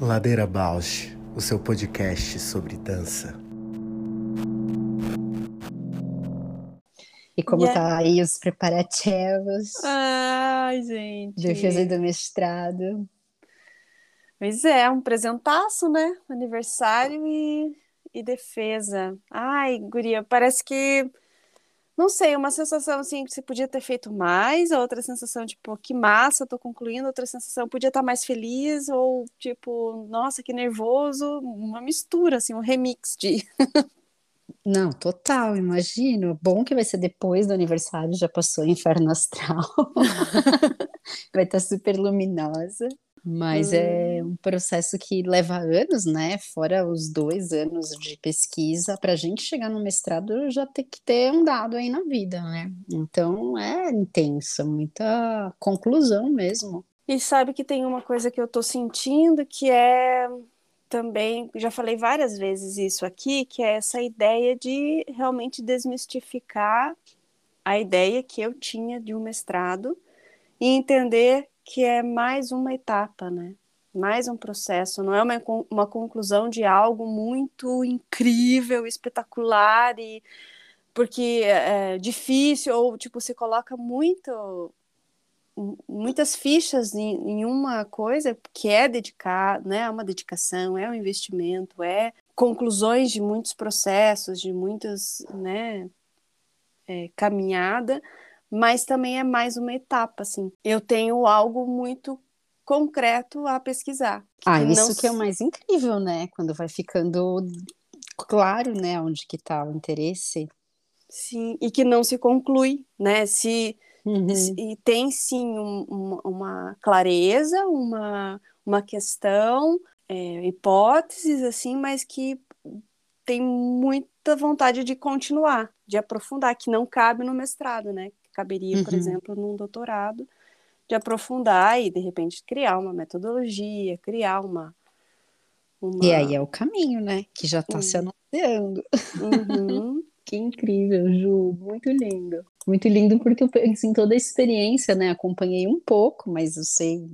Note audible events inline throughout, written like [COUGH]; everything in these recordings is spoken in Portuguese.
Ladeira Bausch, o seu podcast sobre dança. E como yeah. tá aí os preparativos? Ai, gente. Defesa do mestrado. Pois é, um presentaço, né? Aniversário e, e defesa. Ai, guria, parece que não sei, uma sensação assim que você podia ter feito mais, outra sensação tipo, que massa, tô concluindo, outra sensação podia estar mais feliz ou tipo, nossa, que nervoso, uma mistura assim, um remix de Não, total, imagino. Bom que vai ser depois do aniversário, já passou o inferno astral. [LAUGHS] vai estar super luminosa. Mas hum. é um processo que leva anos, né? Fora os dois anos de pesquisa, para a gente chegar no mestrado já tem que ter andado aí na vida, né? Então é intenso, muita conclusão mesmo. E sabe que tem uma coisa que eu tô sentindo que é também, já falei várias vezes isso aqui, que é essa ideia de realmente desmistificar a ideia que eu tinha de um mestrado e entender que é mais uma etapa, né? Mais um processo, não é uma, uma conclusão de algo muito incrível, espetacular e porque é difícil ou tipo se coloca muito muitas fichas em, em, uma coisa que é dedicar, né, é uma dedicação, é um investimento, é conclusões de muitos processos, de muitas, né, é, caminhada, mas também é mais uma etapa, assim. Eu tenho algo muito concreto a pesquisar. Ah, isso não... que é o mais incrível, né? Quando vai ficando claro, né, onde que está o interesse. Sim, e que não se conclui, né? Se uhum. e tem sim um, uma clareza, uma, uma questão, é, hipóteses assim, mas que tem muita vontade de continuar, de aprofundar, que não cabe no mestrado, né? Caberia, por uhum. exemplo, num doutorado, de aprofundar e, de repente, criar uma metodologia, criar uma. uma... E aí é o caminho, né? Que já está uhum. se anunciando. Uhum. [LAUGHS] que incrível, Ju, muito lindo. Muito lindo porque eu penso em toda a experiência, né? Acompanhei um pouco, mas eu sei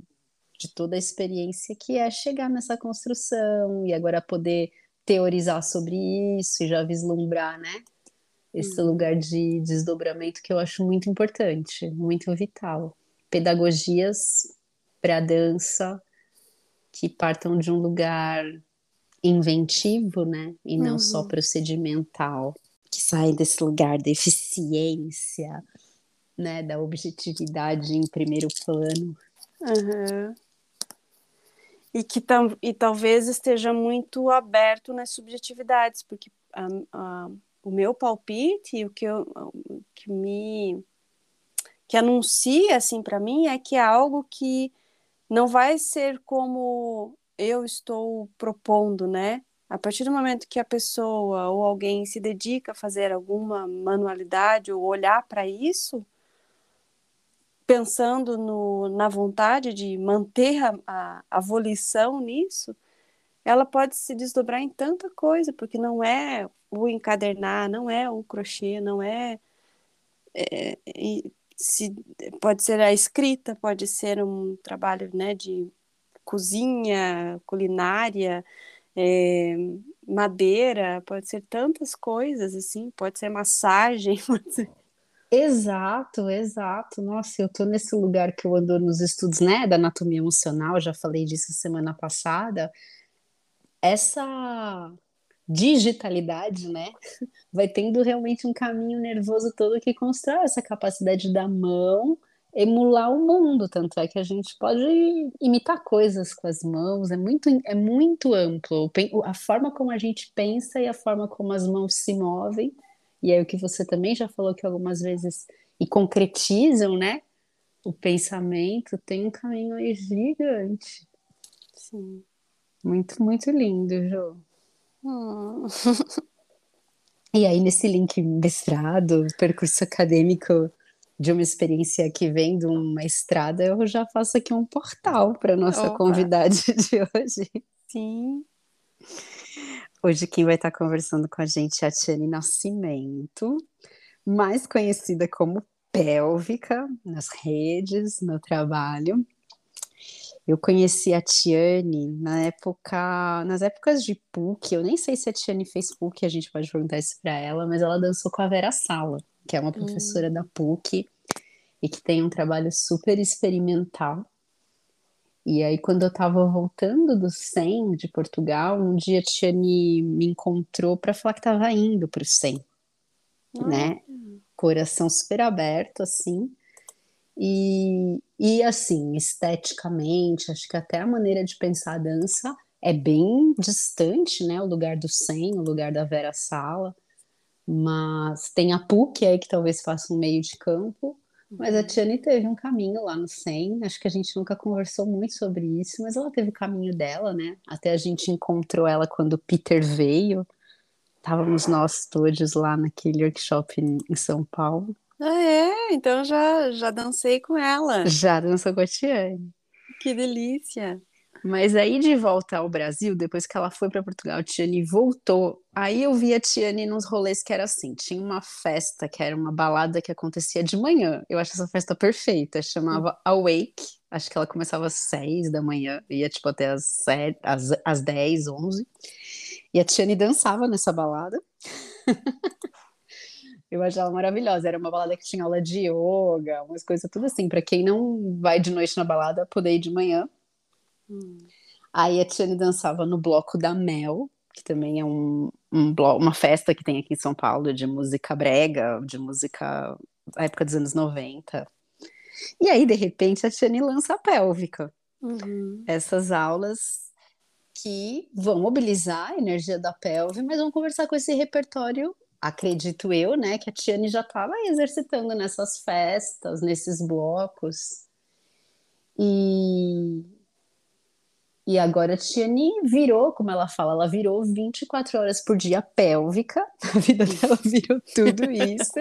de toda a experiência que é chegar nessa construção e agora poder teorizar sobre isso e já vislumbrar, né? Esse uhum. lugar de desdobramento que eu acho muito importante, muito vital. Pedagogias para dança que partam de um lugar inventivo, né, e não uhum. só procedimental, que saem desse lugar da eficiência, né, da objetividade em primeiro plano. Uhum. E que tam, e talvez esteja muito aberto nas subjetividades, porque a, a o meu palpite, o que, eu, que me que anuncia assim para mim é que é algo que não vai ser como eu estou propondo, né? A partir do momento que a pessoa ou alguém se dedica a fazer alguma manualidade ou olhar para isso, pensando no, na vontade de manter a, a, a volição nisso, ela pode se desdobrar em tanta coisa, porque não é o encadernar, não é o crochê, não é, é se, pode ser a escrita, pode ser um trabalho né, de cozinha, culinária, é, madeira, pode ser tantas coisas assim, pode ser massagem, [LAUGHS] pode ser... Exato, exato. Nossa, eu tô nesse lugar que eu ando nos estudos, né, da anatomia emocional, já falei disso semana passada. Essa digitalidade, né, [LAUGHS] vai tendo realmente um caminho nervoso todo que constrói essa capacidade da mão emular o mundo, tanto é que a gente pode imitar coisas com as mãos, é muito, é muito amplo, a forma como a gente pensa e a forma como as mãos se movem, e é o que você também já falou que algumas vezes, e concretizam, né, o pensamento, tem um caminho aí gigante. Sim. Muito, muito lindo, Jô. [LAUGHS] e aí, nesse link mestrado, percurso acadêmico de uma experiência que vem de uma estrada, eu já faço aqui um portal para nossa Opa. convidada [LAUGHS] de hoje. Sim. Hoje quem vai estar conversando com a gente é a Tiane Nascimento, mais conhecida como pélvica nas redes, no trabalho. Eu conheci a Tiane na época, nas épocas de PUC. Eu nem sei se a Tiane fez PUC, a gente pode perguntar isso para ela, mas ela dançou com a Vera Sala, que é uma professora hum. da PUC e que tem um trabalho super experimental. E aí, quando eu estava voltando do SEM de Portugal, um dia a Tiane me encontrou para falar que estava indo para o SEM, né? Coração super aberto, assim. E, e assim, esteticamente, acho que até a maneira de pensar a dança é bem distante, né? O lugar do SEM, o lugar da Vera Sala. Mas tem a PUC aí que talvez faça um meio de campo mas a uhum. Tiane teve um caminho lá no 100, acho que a gente nunca conversou muito sobre isso, mas ela teve o caminho dela, né? Até a gente encontrou ela quando o Peter veio, estávamos nós todos lá naquele workshop em São Paulo. Ah, é? Então já, já dancei com ela. Já dançou com a Tiane. Que delícia! Mas aí de volta ao Brasil, depois que ela foi para Portugal, a Tiane voltou. Aí eu vi a Tiane nos rolês que era assim: tinha uma festa que era uma balada que acontecia de manhã. Eu acho essa festa perfeita, chamava Awake. Acho que ela começava às seis da manhã, ia tipo até às, sete, às, às dez, onze. E a Tiane dançava nessa balada. [LAUGHS] Eu achava maravilhosa. Era uma balada que tinha aula de yoga, umas coisas tudo assim. Para quem não vai de noite na balada, poder ir de manhã. Hum. Aí a Tiane dançava no bloco da Mel, que também é um, um bloco, uma festa que tem aqui em São Paulo de música brega, de música da época dos anos 90. E aí, de repente, a Tiane lança a pélvica. Uhum. Essas aulas que vão mobilizar a energia da pelve, mas vão conversar com esse repertório, acredito eu, né, que a Tiane já estava exercitando nessas festas, nesses blocos. E, e agora a Tiane virou, como ela fala, ela virou 24 horas por dia pélvica, [LAUGHS] a vida dela virou tudo isso.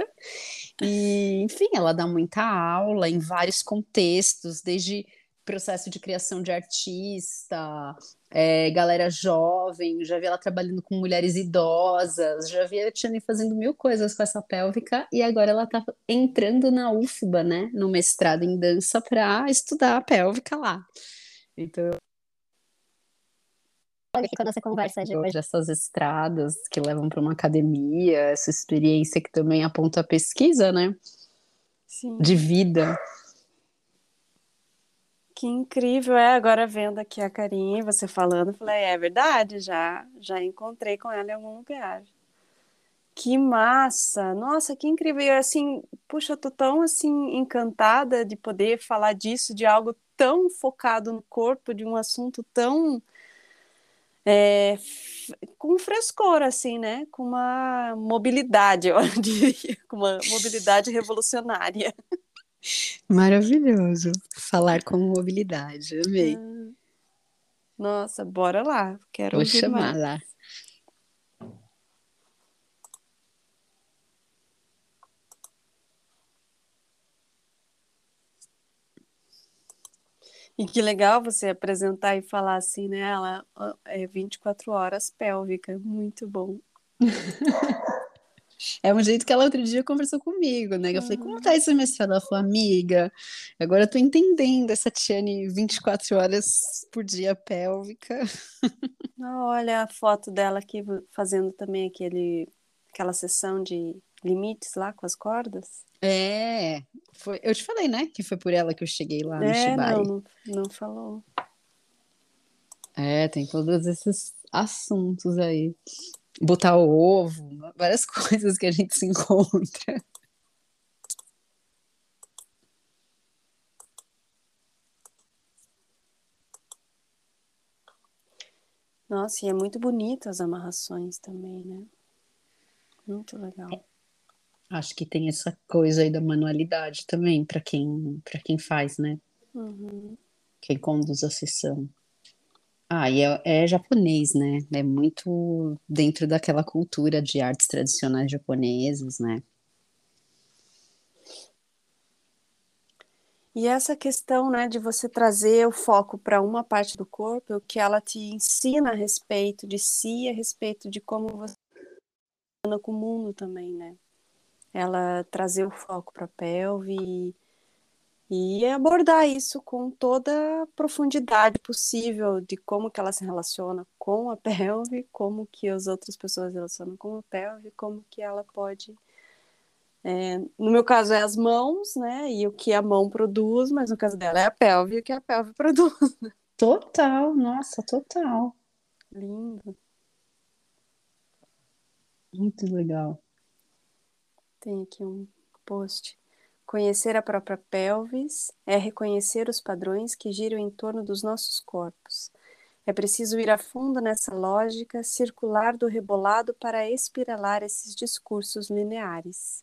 E, enfim, ela dá muita aula em vários contextos, desde processo de criação de artista, é, galera jovem, já vi ela trabalhando com mulheres idosas, já vi a Tiane fazendo mil coisas com essa pélvica, e agora ela está entrando na UFBA, né, no mestrado em dança, para estudar a pélvica lá. Então, quando você conversa de hoje, essas estradas que levam para uma academia, essa experiência que também aponta a pesquisa, né? Sim. De vida. Que incrível, é, agora vendo aqui a Karine, você falando, falei, é verdade, já, já encontrei com ela em algum lugar. Que massa! Nossa, que incrível! Assim, puxa, eu tô tão assim encantada de poder falar disso, de algo tão focado no corpo, de um assunto tão é, com frescor, assim, né? Com uma mobilidade, [LAUGHS] eu diria, com uma mobilidade revolucionária. Maravilhoso falar com mobilidade, amei. Ah, nossa, bora lá, quero Vou chamar mais. lá. E que legal você apresentar e falar assim, né? Ela é 24 horas pélvica, muito bom. [LAUGHS] É um jeito que ela outro dia conversou comigo, né? Eu falei, como tá esse mestrado? Ela falou, amiga, agora eu tô entendendo essa Tiane 24 horas por dia pélvica. Olha a foto dela aqui fazendo também aquele, aquela sessão de limites lá com as cordas. É, foi, eu te falei, né, que foi por ela que eu cheguei lá no é, Shibari. Não, não, não falou. É, tem todos esses assuntos aí. Botar o ovo, várias [LAUGHS] coisas que a gente se encontra. Nossa, e é muito bonito as amarrações também, né? Muito legal. Acho que tem essa coisa aí da manualidade também para quem para quem faz, né? Uhum. Quem conduz a sessão. Ah, e é, é, japonês, né? É muito dentro daquela cultura de artes tradicionais japonesas, né? E essa questão, né, de você trazer o foco para uma parte do corpo, o que ela te ensina a respeito de si, a respeito de como você com o mundo também, né? ela trazer o foco para a pelve e, e abordar isso com toda a profundidade possível de como que ela se relaciona com a [LAUGHS] pelve, como que as outras pessoas se relacionam com a pelve, como que ela pode é, no meu caso é as mãos, né? E o que a mão produz, mas no caso dela é a pelve e o que a pelve [LAUGHS] produz. Total, nossa, total. Lindo. Muito legal. Tem aqui um post. Conhecer a própria pelvis é reconhecer os padrões que giram em torno dos nossos corpos. É preciso ir a fundo nessa lógica circular do rebolado para espiralar esses discursos lineares.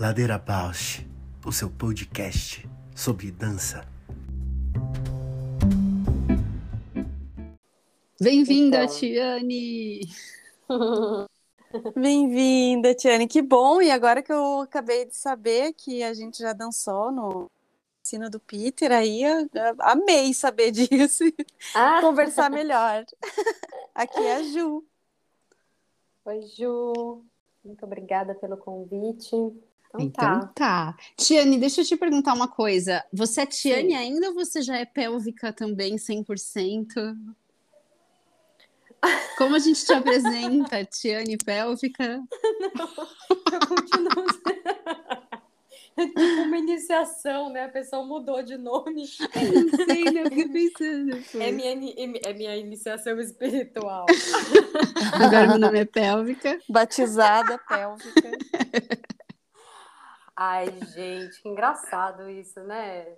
Ladeira Bausch, o seu podcast sobre dança. Bem-vinda, então... Tiane! [LAUGHS] Bem-vinda, Tiane. Que bom! E agora que eu acabei de saber que a gente já dançou no ensino do Peter, aí eu, eu amei saber [LAUGHS] disso e ah. conversar melhor. [LAUGHS] Aqui é a Ju. Oi, Ju. Muito obrigada pelo convite. Então, então tá. tá. Tiane, deixa eu te perguntar uma coisa. Você é Tiane Sim. ainda ou você já é pélvica também, 100%? Como a gente te apresenta? [LAUGHS] Tiane pélvica? Não, eu continuo. É [LAUGHS] tipo uma iniciação, né? A pessoa mudou de nome. Não sei, né? Eu fiquei pensando. É minha, é minha iniciação espiritual. Agora meu nome é pélvica. Batizada pélvica. [LAUGHS] Ai, gente, que engraçado isso, né?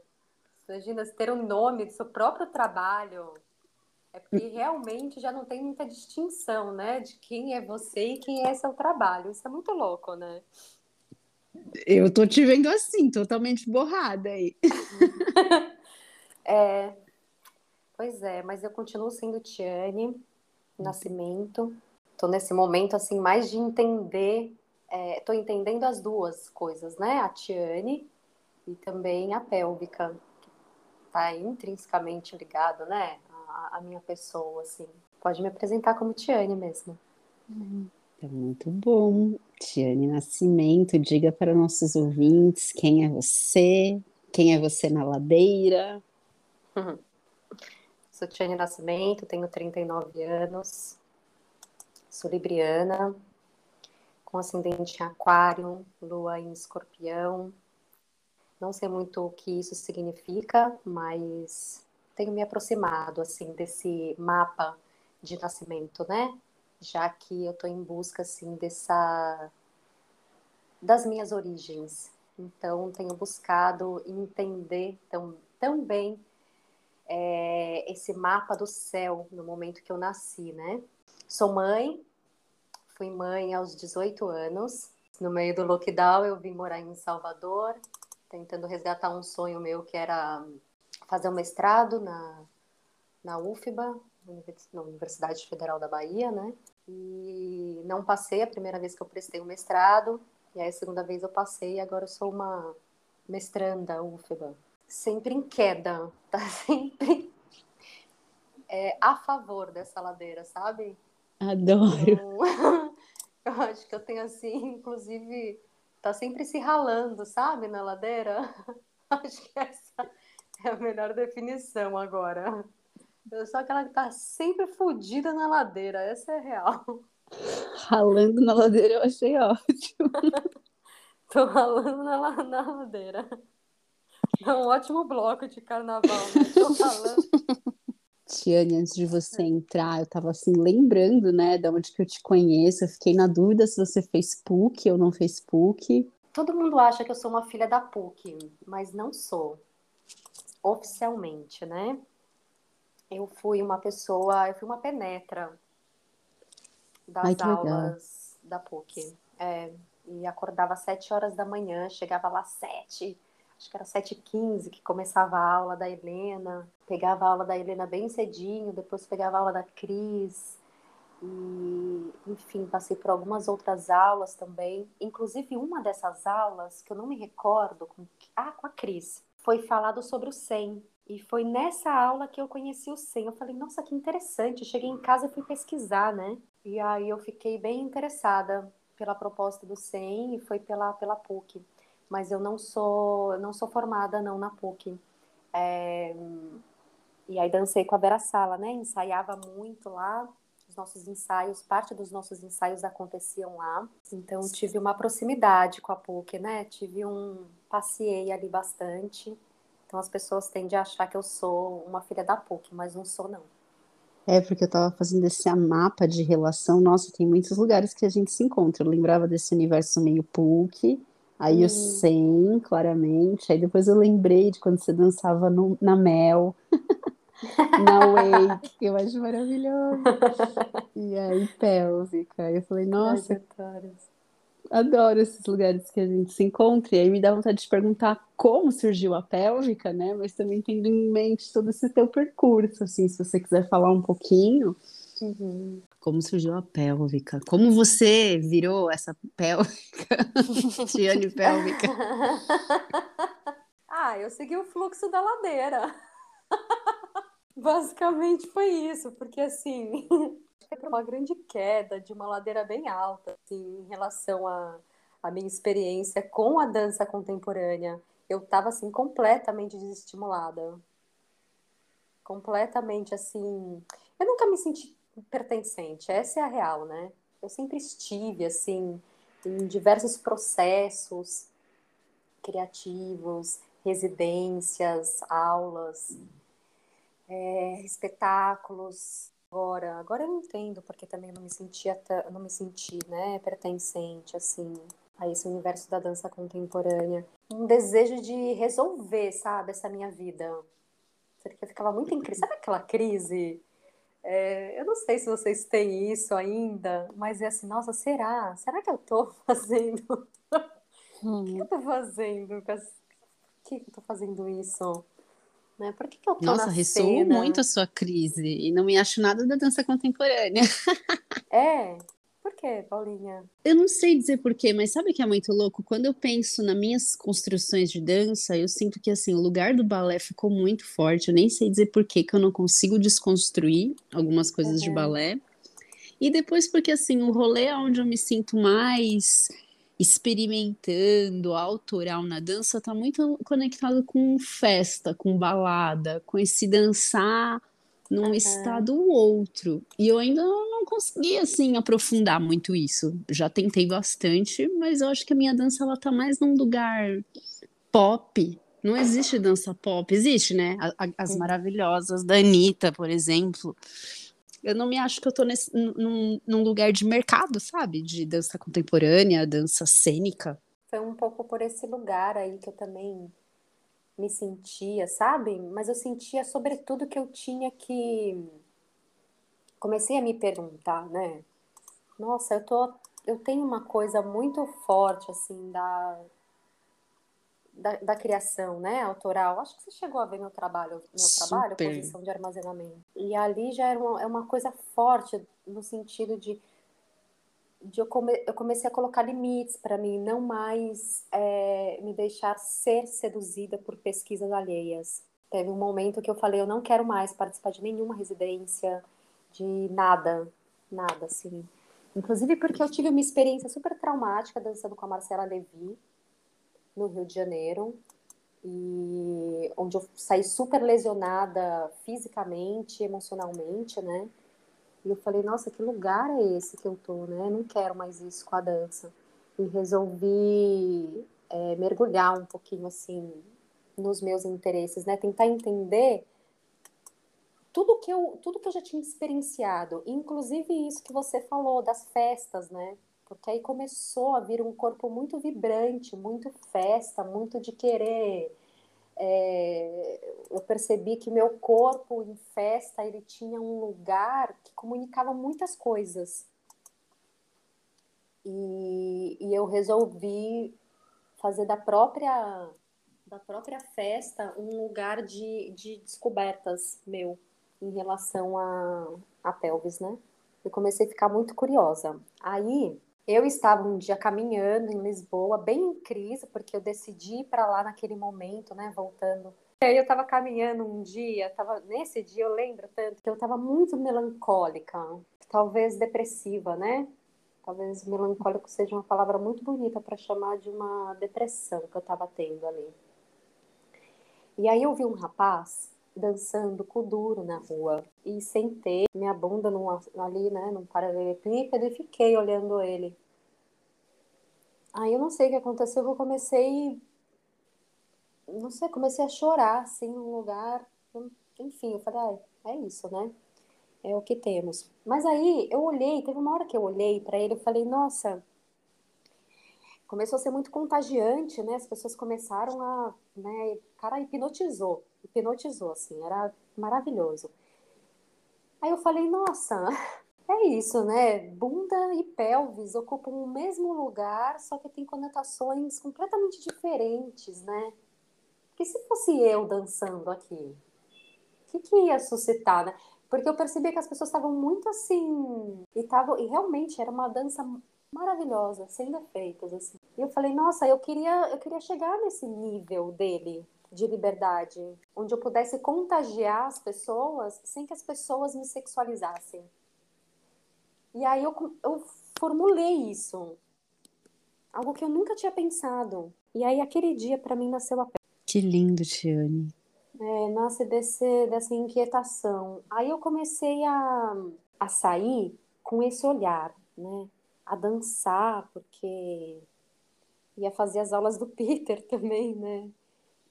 Imagina ter um nome do seu próprio trabalho. É porque realmente já não tem muita distinção, né? De quem é você e quem é seu trabalho. Isso é muito louco, né? Eu tô te vendo assim, totalmente borrada aí. [LAUGHS] é, pois é, mas eu continuo sendo Tiane Nascimento. Tô nesse momento assim mais de entender estou é, entendendo as duas coisas, né? A Tiane e também a pélvica, que está intrinsecamente ligado, né? A, a, minha pessoa, assim. Pode me apresentar como Tiane mesmo. É muito bom. Tiane Nascimento, diga para nossos ouvintes quem é você, quem é você na ladeira. Uhum. [LAUGHS] Sou Tiane Nascimento, tenho 39 anos, sou libriana, com ascendente em aquário, lua em escorpião. Não sei muito o que isso significa, mas tenho me aproximado, assim, desse mapa de nascimento, né? Já que eu estou em busca, assim, dessa... das minhas origens. Então, tenho buscado entender tão, tão bem é, esse mapa do céu no momento que eu nasci, né? Sou mãe, fui mãe aos 18 anos. No meio do lockdown, eu vim morar em Salvador, tentando resgatar um sonho meu que era fazer um mestrado na, na UFBA, na Universidade Federal da Bahia, né? E não passei a primeira vez que eu prestei o um mestrado, e aí a segunda vez eu passei, e agora eu sou uma mestranda UFBA. Sempre em queda, tá [LAUGHS] sempre é, a favor dessa ladeira, sabe? Adoro. Então, eu acho que eu tenho assim, [LAUGHS] inclusive, tá sempre se ralando, sabe, na ladeira. [LAUGHS] Acho que essa é a melhor definição agora. Eu sou aquela que tá sempre fodida na ladeira, essa é real. Ralando na ladeira eu achei ótimo. [LAUGHS] Tô ralando na, na ladeira. É um ótimo bloco de carnaval, né? Tô ralando. Tiane, antes de você entrar, eu estava assim lembrando, né, de onde que eu te conheço. Eu fiquei na dúvida se você fez PUC ou não fez PUC. Todo mundo acha que eu sou uma filha da PUC, mas não sou. Oficialmente, né? Eu fui uma pessoa, eu fui uma penetra das Ai, aulas legal. da PUC. É, e acordava às sete horas da manhã, chegava lá às sete, acho que era sete e quinze que começava a aula da Helena, pegava a aula da Helena bem cedinho, depois pegava a aula da Cris, e enfim, passei por algumas outras aulas também, inclusive uma dessas aulas, que eu não me recordo, com, ah, com a Cris, foi falado sobre o SEM, e foi nessa aula que eu conheci o SEM. Eu falei, nossa, que interessante. cheguei em casa e fui pesquisar, né? E aí eu fiquei bem interessada pela proposta do SEM e foi pela, pela PUC. Mas eu não sou, não sou formada não na PUC. É... E aí dancei com a Vera Sala, né? Ensaiava muito lá. Os nossos ensaios, parte dos nossos ensaios aconteciam lá. Então tive uma proximidade com a PUC, né? Tive um passei ali bastante. Então as pessoas tendem a achar que eu sou uma filha da PUC, mas não sou não. É, porque eu estava fazendo esse mapa de relação. Nossa, tem muitos lugares que a gente se encontra. Eu lembrava desse universo meio PUC, aí hum. o SEM, claramente. Aí depois eu lembrei de quando você dançava no, na Mel, [LAUGHS] na Wake, que eu acho maravilhoso. E aí, pélvica. Aí eu falei, nossa. Adoro esses lugares que a gente se encontra. E aí me dá vontade de perguntar como surgiu a pélvica, né? Mas também tendo em mente todo esse teu percurso, assim, se você quiser falar um pouquinho. Uhum. Como surgiu a pélvica? Como você virou essa pélvica? [LAUGHS] Tiane pélvica. [LAUGHS] ah, eu segui o fluxo da ladeira. [LAUGHS] Basicamente foi isso, porque assim, foi uma grande queda de uma ladeira bem alta, assim, em relação à, à minha experiência com a dança contemporânea. Eu estava, assim, completamente desestimulada. Completamente, assim... Eu nunca me senti pertencente, essa é a real, né? Eu sempre estive, assim, em diversos processos criativos, residências, aulas, é, espetáculos, Agora, agora eu entendo porque também não me sentia, não me senti, né, pertencente assim a esse universo da dança contemporânea. Um desejo de resolver, sabe, essa minha vida. Porque eu ficava muito em crise. Sabe aquela crise? É, eu não sei se vocês têm isso ainda, mas é assim, nossa, será? Será que eu tô [LAUGHS] fazendo? Hum. O que eu tô fazendo? Por que eu tô fazendo isso? né? Por que, que eu tô Nossa, na ressoou muito a sua crise e não me acho nada da dança contemporânea. É. Por quê, Paulinha? Eu não sei dizer porquê, mas sabe que é muito louco? Quando eu penso nas minhas construções de dança, eu sinto que assim, o lugar do balé ficou muito forte. Eu nem sei dizer por que eu não consigo desconstruir algumas coisas uhum. de balé. E depois porque assim, o rolê é onde eu me sinto mais experimentando, autoral na dança, está muito conectado com festa, com balada, com esse dançar num uhum. estado ou outro. E eu ainda não consegui, assim, aprofundar muito isso. Já tentei bastante, mas eu acho que a minha dança, ela tá mais num lugar pop. Não existe dança pop. Existe, né? As maravilhosas da Anitta, por exemplo eu não me acho que eu tô nesse, num, num lugar de mercado, sabe? De dança contemporânea, dança cênica. Foi um pouco por esse lugar aí que eu também me sentia, sabe? Mas eu sentia sobretudo que eu tinha que comecei a me perguntar, né? Nossa, eu tô eu tenho uma coisa muito forte assim da da, da, criação, né, autoral. Acho que você chegou a ver meu trabalho, meu Super. trabalho, posição de armazenamento. E ali já era uma, é uma coisa forte no sentido de, de eu, come, eu comecei a colocar limites para mim, não mais é, me deixar ser seduzida por pesquisas alheias. Teve um momento que eu falei, eu não quero mais participar de nenhuma residência, de nada, nada, assim. Inclusive porque eu tive uma experiência super traumática dançando com a Marcela Levi, no Rio de Janeiro, e onde eu saí super lesionada fisicamente, emocionalmente, né? E eu falei, nossa, que lugar é esse que eu tô, né? não quero mais isso com a dança. E resolvi é, mergulhar um pouquinho, assim, nos meus interesses, né? Tentar entender tudo que eu tudo que eu já tinha experienciado, inclusive isso que você falou das festas, né? Porque aí começou a vir um corpo muito vibrante, muito festa, muito de querer. É, eu percebi que meu corpo em festa ele tinha um lugar que comunicava muitas coisas. E, e eu resolvi fazer da própria da própria festa um lugar de, de descobertas meu em relação a, a pelvis, né? Eu comecei a ficar muito curiosa. Aí eu estava um dia caminhando em Lisboa, bem em crise, porque eu decidi ir para lá naquele momento, né? Voltando. E aí eu estava caminhando um dia, tava, nesse dia eu lembro tanto que eu estava muito melancólica, talvez depressiva, né? Talvez melancólico seja uma palavra muito bonita para chamar de uma depressão que eu estava tendo ali. E aí eu vi um rapaz dançando com duro na rua e sentei minha bunda num, ali, né, num paralelepípedo e fiquei olhando ele. Aí eu não sei o que aconteceu, eu comecei, não sei, comecei a chorar, assim, num lugar, enfim, eu falei, ah, é isso, né? É o que temos. Mas aí eu olhei, teve uma hora que eu olhei para ele, eu falei, nossa, começou a ser muito contagiante, né? As pessoas começaram a, né, cara hipnotizou, hipnotizou assim, era maravilhoso. Aí eu falei, nossa, [LAUGHS] é isso, né? Bunda e pelvis ocupam o mesmo lugar, só que tem conotações completamente diferentes, né? Porque se fosse eu dançando aqui, o que, que ia suscitar, né? Porque eu percebi que as pessoas estavam muito assim, e, tavam, e realmente era uma dança maravilhosa, sem defeitos, assim. E eu falei, nossa, eu queria, eu queria chegar nesse nível dele de liberdade, onde eu pudesse contagiar as pessoas sem que as pessoas me sexualizassem. E aí eu, eu formulei isso, algo que eu nunca tinha pensado. E aí aquele dia para mim nasceu a. Que lindo, Tiane. É, nasce desse, dessa inquietação. Aí eu comecei a, a sair com esse olhar, né? a dançar, porque ia fazer as aulas do Peter [LAUGHS] também, né?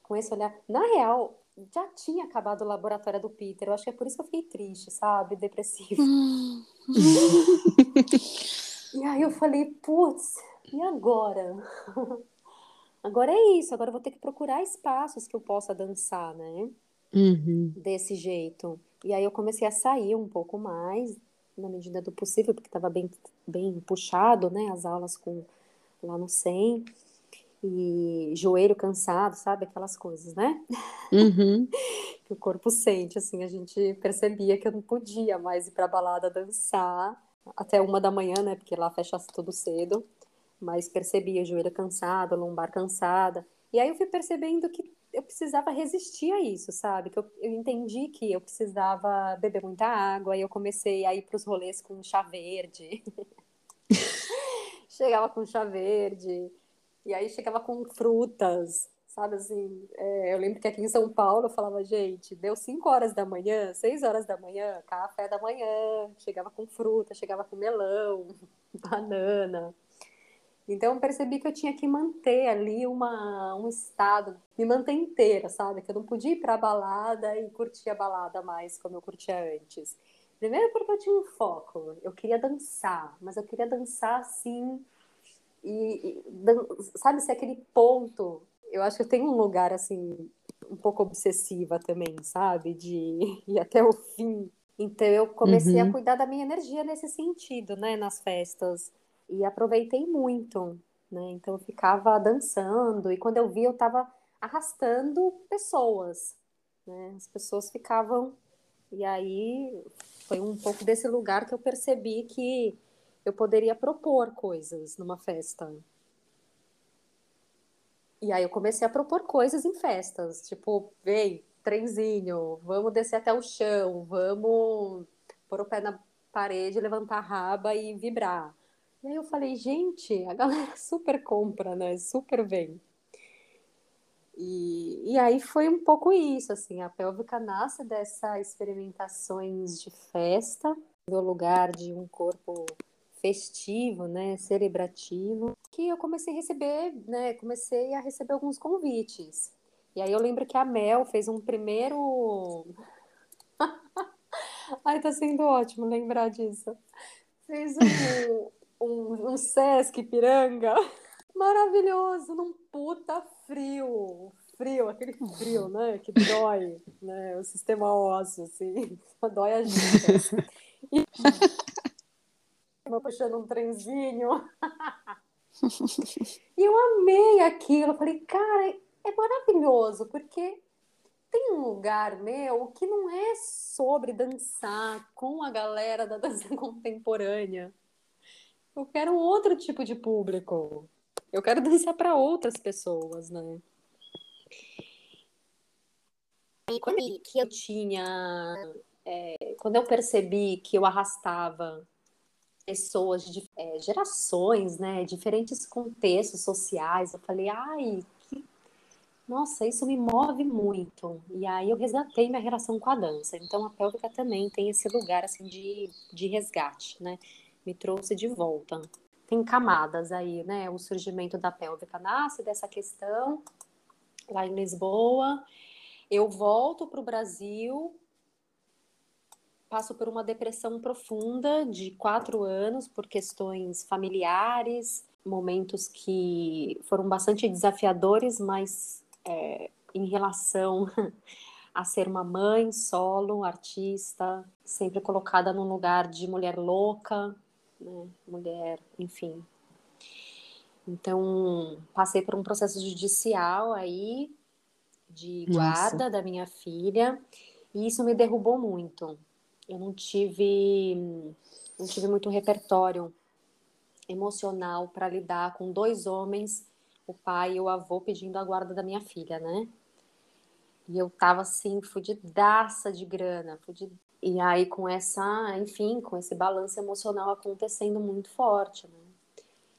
Com esse olhar. Na real, já tinha acabado o laboratório do Peter. Eu acho que é por isso que eu fiquei triste, sabe? Depressiva. [LAUGHS] e aí eu falei, putz, e agora? [LAUGHS] agora é isso, agora eu vou ter que procurar espaços que eu possa dançar, né? Uhum. Desse jeito. E aí eu comecei a sair um pouco mais, na medida do possível, porque estava bem, bem puxado, né, as aulas com lá no 100, e joelho cansado, sabe, aquelas coisas, né? Uhum. [LAUGHS] que o corpo sente, assim, a gente percebia que eu não podia mais ir para balada dançar até uma da manhã, né, porque lá fecha tudo cedo, mas percebia joelho cansado, lombar cansada, e aí eu fui percebendo que eu precisava resistir a isso, sabe? Que eu, eu entendi que eu precisava beber muita água e eu comecei a ir para os rolês com chá verde. [LAUGHS] chegava com chá verde e aí chegava com frutas, sabe assim? É, eu lembro que aqui em São Paulo eu falava, gente, deu 5 horas da manhã, 6 horas da manhã, café da manhã, chegava com fruta, chegava com melão, [LAUGHS] banana. Então percebi que eu tinha que manter ali uma, um estado, me manter inteira, sabe? Que eu não podia ir para a balada e curtir a balada mais como eu curtia antes. Primeiro porque eu tinha um foco, eu queria dançar, mas eu queria dançar assim e, e sabe se aquele ponto, eu acho que eu tenho um lugar assim um pouco obsessiva também, sabe? De [LAUGHS] ir até o fim. Então eu comecei uhum. a cuidar da minha energia nesse sentido, né, nas festas e aproveitei muito, né? Então eu ficava dançando e quando eu vi eu estava arrastando pessoas, né? As pessoas ficavam e aí foi um pouco desse lugar que eu percebi que eu poderia propor coisas numa festa. E aí eu comecei a propor coisas em festas, tipo, vem, trenzinho, vamos descer até o chão, vamos pôr o pé na parede, levantar a raba e vibrar. E aí eu falei, gente, a galera [LAUGHS] super compra, né? Super vem. E, e aí foi um pouco isso, assim, a pélvica nasce dessas experimentações de festa, no lugar de um corpo festivo, né, celebrativo, que eu comecei a receber, né, comecei a receber alguns convites. E aí eu lembro que a Mel fez um primeiro [LAUGHS] Ai, tá sendo ótimo lembrar disso. Fez um, [LAUGHS] um, um Sesc Piranga maravilhoso, num puta frio. Frio, aquele frio, né? Que dói, né? O sistema ósseo, assim, [LAUGHS] dói a gente. E... puxando um trenzinho. [LAUGHS] e eu amei aquilo. Eu falei, cara, é maravilhoso, porque tem um lugar meu que não é sobre dançar com a galera da dança [LAUGHS] contemporânea. Eu quero um outro tipo de público. Eu quero dançar para outras pessoas, né? E quando eu tinha, é, quando eu percebi que eu arrastava pessoas de é, gerações, né, diferentes contextos sociais, eu falei, ai, que... nossa, isso me move muito. E aí eu resgatei minha relação com a dança. Então a pélvica também tem esse lugar assim de, de resgate, né? Me trouxe de volta. Tem camadas aí, né? O surgimento da pélvica nasce dessa questão lá em Lisboa. Eu volto para o Brasil passo por uma depressão profunda de quatro anos por questões familiares, momentos que foram bastante desafiadores, mas é, em relação [LAUGHS] a ser uma mãe solo, artista, sempre colocada num lugar de mulher louca, né? mulher, enfim. Então, passei por um processo judicial aí, de guarda Nossa. da minha filha, e isso me derrubou muito eu não tive não tive muito repertório emocional para lidar com dois homens, o pai e o avô pedindo a guarda da minha filha, né? E eu tava assim, fudidaça de grana, fudid... e aí com essa, enfim, com esse balanço emocional acontecendo muito forte, né?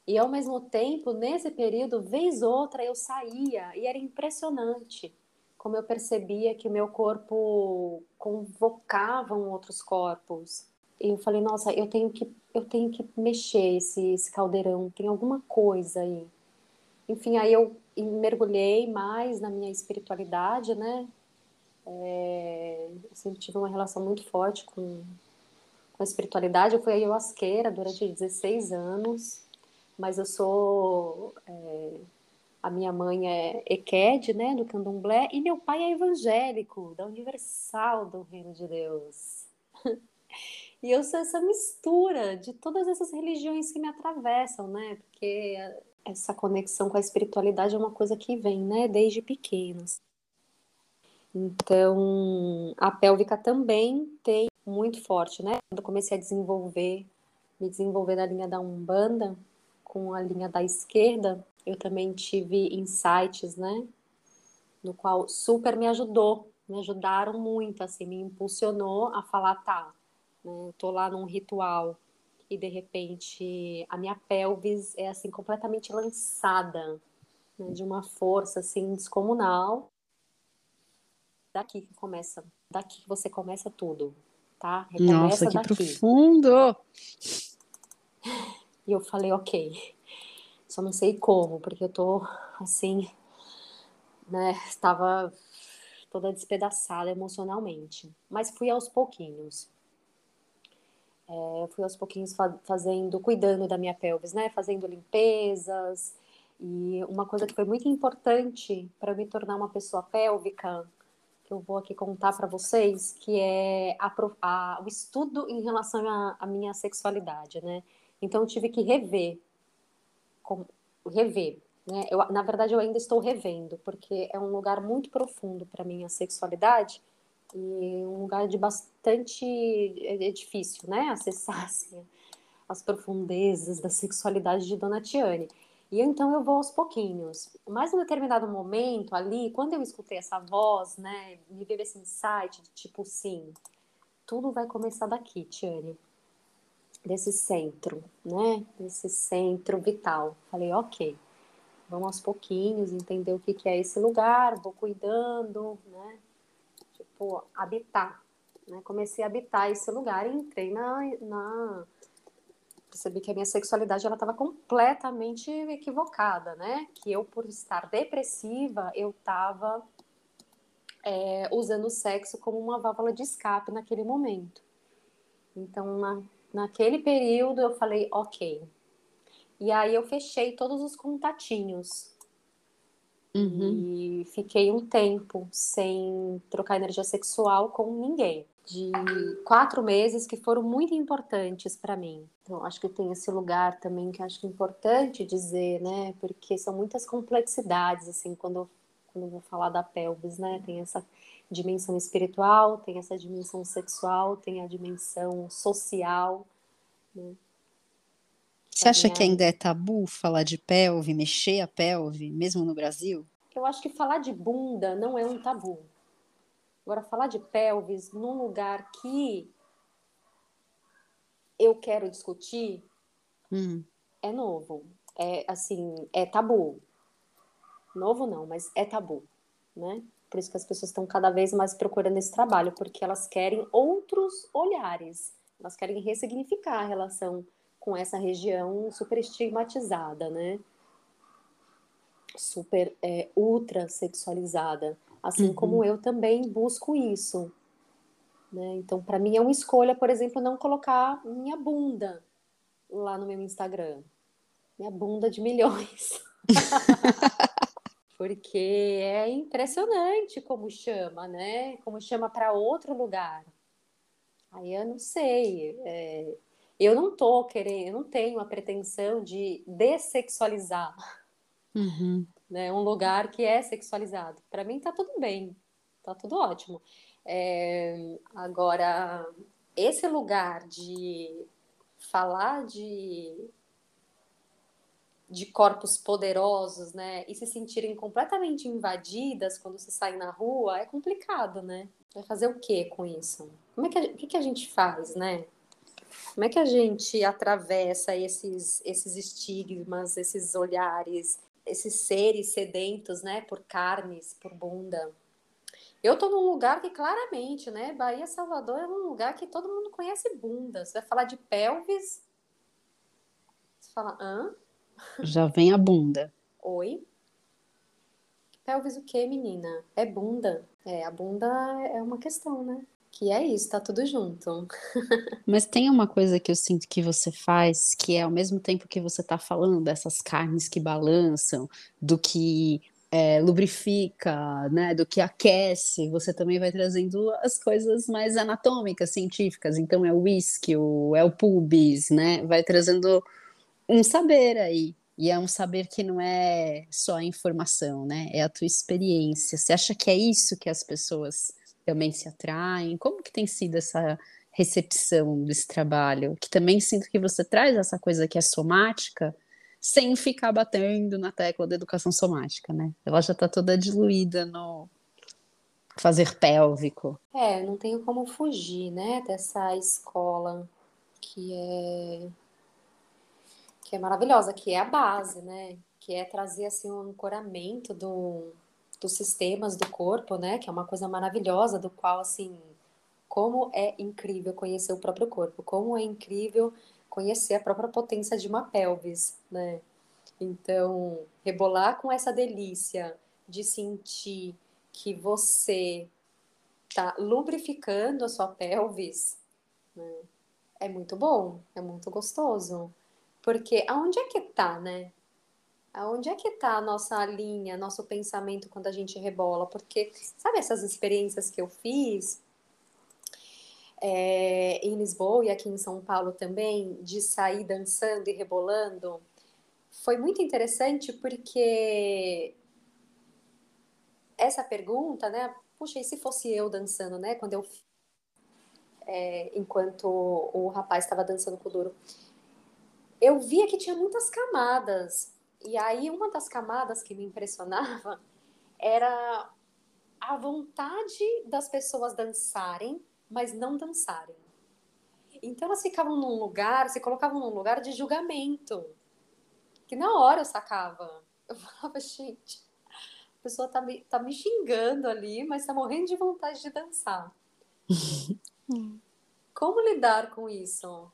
E ao mesmo tempo, nesse período, vez outra eu saía e era impressionante como eu percebia que o meu corpo convocava outros corpos. E eu falei, nossa, eu tenho que, eu tenho que mexer esse, esse caldeirão, tem alguma coisa aí. Enfim, aí eu mergulhei mais na minha espiritualidade, né? É, eu sempre tive uma relação muito forte com, com a espiritualidade. Eu fui ayahuasqueira durante 16 anos, mas eu sou é, a minha mãe é EQED, né, do candomblé, e meu pai é evangélico, da Universal do Reino de Deus. [LAUGHS] e eu sou essa mistura de todas essas religiões que me atravessam, né, porque essa conexão com a espiritualidade é uma coisa que vem, né, desde pequenos. Então, a pélvica também tem muito forte, né? Quando eu comecei a desenvolver, me desenvolver na linha da Umbanda, com a linha da esquerda, eu também tive insights, né? No qual super me ajudou, me ajudaram muito, assim, me impulsionou a falar, tá, né, eu tô lá num ritual e de repente a minha pelvis é assim completamente lançada, né, de uma força assim descomunal. Daqui que começa, daqui que você começa tudo, tá? Recomeça Nossa, que daqui. profundo! [LAUGHS] E eu falei, ok, só não sei como, porque eu tô assim, né? Estava toda despedaçada emocionalmente. Mas fui aos pouquinhos. É, fui aos pouquinhos fa fazendo, cuidando da minha pelvis, né? Fazendo limpezas. E uma coisa que foi muito importante para me tornar uma pessoa pélvica, que eu vou aqui contar para vocês, que é a, a, o estudo em relação à minha sexualidade, né? Então eu tive que rever rever. Né? Eu, na verdade, eu ainda estou revendo, porque é um lugar muito profundo para mim a sexualidade e um lugar de bastante é, é difícil, né, acessar [LAUGHS] assim, as profundezas da sexualidade de Dona Tiane. E então eu vou aos pouquinhos. Mas num determinado momento ali, quando eu escutei essa voz, né, me veio esse insight de tipo, sim, tudo vai começar daqui, Tiane desse centro, né? Desse centro vital. Falei, ok, vamos aos pouquinhos entender o que, que é esse lugar, vou cuidando, né? Tipo, habitar. Né? Comecei a habitar esse lugar e entrei na, na... percebi que a minha sexualidade ela estava completamente equivocada, né? Que eu por estar depressiva eu estava é, usando o sexo como uma válvula de escape naquele momento. Então, na, naquele período, eu falei, ok. E aí eu fechei todos os contatinhos. Uhum. E fiquei um tempo sem trocar energia sexual com ninguém. De quatro meses que foram muito importantes para mim. Então, acho que tem esse lugar também que acho que é importante dizer, né? Porque são muitas complexidades, assim, quando eu, quando eu vou falar da pelvis, né? Tem essa dimensão espiritual, tem essa dimensão sexual, tem a dimensão social. Né? Você acha que ainda é tabu falar de pelve, mexer a pelve, mesmo no Brasil? Eu acho que falar de bunda não é um tabu. Agora, falar de pelvis num lugar que eu quero discutir hum. é novo. É assim, é tabu. Novo não, mas é tabu, né? Por isso que as pessoas estão cada vez mais procurando esse trabalho, porque elas querem outros olhares. Elas querem ressignificar a relação com essa região super estigmatizada, né? Super é, ultra sexualizada. Assim uhum. como eu também busco isso. Né? Então, para mim é uma escolha, por exemplo, não colocar minha bunda lá no meu Instagram. Minha bunda de milhões. [LAUGHS] porque é impressionante como chama, né? Como chama para outro lugar. Aí eu não sei. É... eu não tô querendo, eu não tenho a pretensão de dessexualizar uhum. né? um lugar que é sexualizado. Para mim tá tudo bem, tá tudo ótimo. É... agora, esse lugar de falar de de corpos poderosos, né, e se sentirem completamente invadidas quando se sai na rua, é complicado, né? Vai fazer o que com isso? Como é que a, que, que a gente faz, né? Como é que a gente atravessa esses, esses estigmas, esses olhares, esses seres sedentos, né, por carnes, por bunda? Eu tô num lugar que claramente, né, Bahia Salvador é um lugar que todo mundo conhece bunda. Você vai falar de pelvis, você fala, hã? Já vem a bunda. Oi? Pelvis o que, menina? É bunda. É, a bunda é uma questão, né? Que é isso, tá tudo junto. [LAUGHS] Mas tem uma coisa que eu sinto que você faz, que é ao mesmo tempo que você tá falando dessas carnes que balançam, do que é, lubrifica, né, do que aquece, você também vai trazendo as coisas mais anatômicas, científicas. Então é o whisky, é o pubis, né? Vai trazendo um saber aí. E é um saber que não é só a informação, né? É a tua experiência. Você acha que é isso que as pessoas também se atraem? Como que tem sido essa recepção desse trabalho? Que também sinto que você traz essa coisa que é somática, sem ficar batendo na tecla da educação somática, né? Ela já está toda diluída no fazer pélvico. É, não tenho como fugir, né, dessa escola que é que é maravilhosa, que é a base, né? Que é trazer assim um ancoramento do, dos sistemas do corpo, né? Que é uma coisa maravilhosa, do qual assim, como é incrível conhecer o próprio corpo, como é incrível conhecer a própria potência de uma pelvis, né? Então, rebolar com essa delícia de sentir que você tá lubrificando a sua pelvis, né? É muito bom, é muito gostoso. Porque aonde é que tá, né? Aonde é que tá a nossa linha, nosso pensamento quando a gente rebola? Porque, sabe essas experiências que eu fiz é, em Lisboa e aqui em São Paulo também, de sair dançando e rebolando? Foi muito interessante porque essa pergunta, né? Puxa, e se fosse eu dançando, né? Quando eu. É, enquanto o rapaz estava dançando com o duro eu via que tinha muitas camadas. E aí, uma das camadas que me impressionava [LAUGHS] era a vontade das pessoas dançarem, mas não dançarem. Então, elas ficavam num lugar, se colocavam num lugar de julgamento. Que na hora eu sacava. [LAUGHS] Eu falava, gente, a pessoa tá me, tá me xingando ali, mas tá morrendo de vontade de dançar. [LAUGHS] Como lidar com isso?